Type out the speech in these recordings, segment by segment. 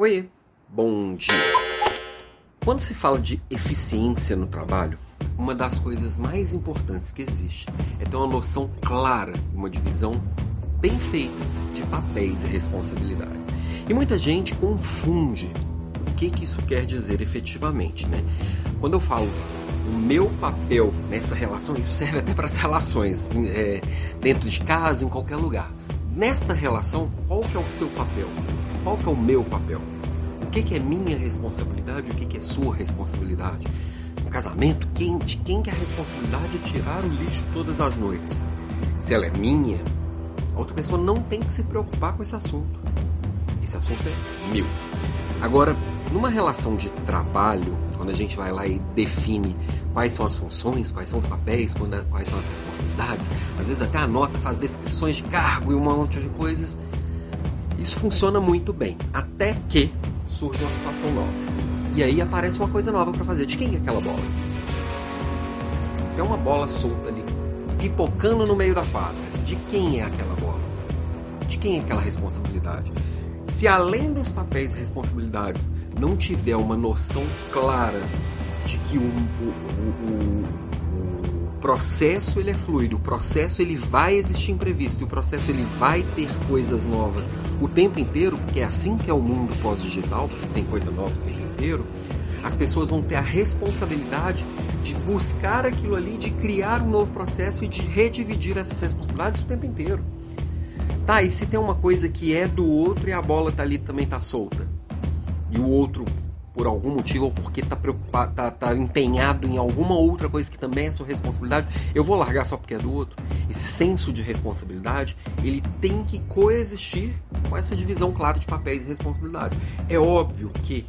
Oiê, bom dia. Quando se fala de eficiência no trabalho, uma das coisas mais importantes que existe é ter uma noção clara, uma divisão bem feita de papéis e responsabilidades. E muita gente confunde o que, que isso quer dizer efetivamente, né? Quando eu falo o meu papel nessa relação, isso serve até para as relações é, dentro de casa, em qualquer lugar. Nesta relação, qual que é o seu papel? Qual que é o meu papel? O que, que é minha responsabilidade? O que, que é sua responsabilidade? No casamento, quem, de quem que é a responsabilidade de tirar o lixo todas as noites? Se ela é minha, a outra pessoa não tem que se preocupar com esse assunto. Esse assunto é meu. Agora, numa relação de trabalho, quando a gente vai lá e define quais são as funções, quais são os papéis, quais são as responsabilidades, às vezes até anota, faz descrições de cargo e um monte de coisas. Isso funciona muito bem, até que surge uma situação nova. E aí aparece uma coisa nova para fazer. De quem é aquela bola? Tem uma bola solta ali, pipocando no meio da quadra. De quem é aquela bola? De quem é aquela responsabilidade? Se além dos papéis e responsabilidades não tiver uma noção clara de que o, o, o, o, processo ele é fluido, o processo ele vai existir imprevisto, o processo ele vai ter coisas novas o tempo inteiro, porque é assim que é o mundo pós-digital, tem coisa nova o tempo inteiro, as pessoas vão ter a responsabilidade de buscar aquilo ali, de criar um novo processo e de redividir essas responsabilidades o tempo inteiro. Tá, e se tem uma coisa que é do outro e a bola tá ali também tá solta? E o outro por algum motivo ou porque está preocupado, tá, tá empenhado em alguma outra coisa que também é sua responsabilidade, eu vou largar só porque é do outro. Esse senso de responsabilidade, ele tem que coexistir com essa divisão clara de papéis e responsabilidade. É óbvio que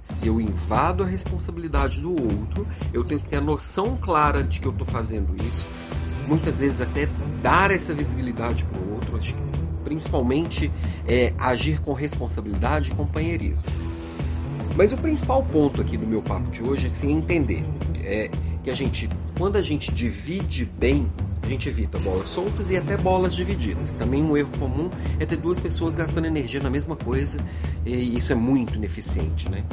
se eu invado a responsabilidade do outro, eu tenho que ter a noção clara de que eu estou fazendo isso. Muitas vezes até dar essa visibilidade para o outro, principalmente é, agir com responsabilidade e companheirismo. Mas o principal ponto aqui do meu papo de hoje é se entender é que a gente, quando a gente divide bem, a gente evita bolas soltas e até bolas divididas. Também um erro comum é ter duas pessoas gastando energia na mesma coisa e isso é muito ineficiente, né?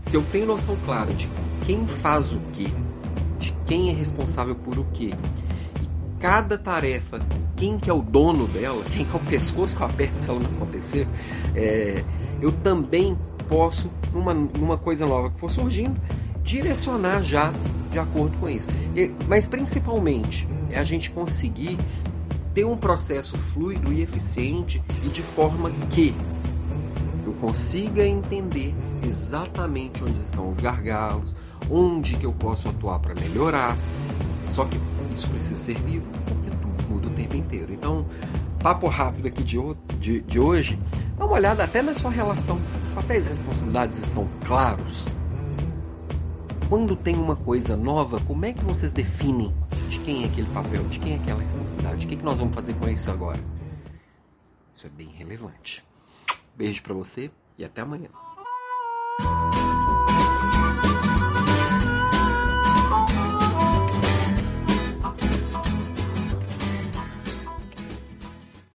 Se eu tenho noção clara de quem faz o que, de quem é responsável por o que, e cada tarefa, quem que é o dono dela, quem que é o pescoço que eu aperto se ela não acontecer, é, eu também posso, numa, numa coisa nova que for surgindo, direcionar já de acordo com isso. E, mas principalmente é a gente conseguir ter um processo fluido e eficiente e de forma que eu consiga entender exatamente onde estão os gargalos, onde que eu posso atuar para melhorar. Só que isso precisa ser vivo, porque tudo muda o tempo inteiro. Então, papo rápido aqui de, de, de hoje, dá uma olhada até na sua relação. Papéis e responsabilidades estão claros? Quando tem uma coisa nova, como é que vocês definem de quem é aquele papel, de quem é aquela responsabilidade? O que, que nós vamos fazer com isso agora? Isso é bem relevante. Beijo para você e até amanhã.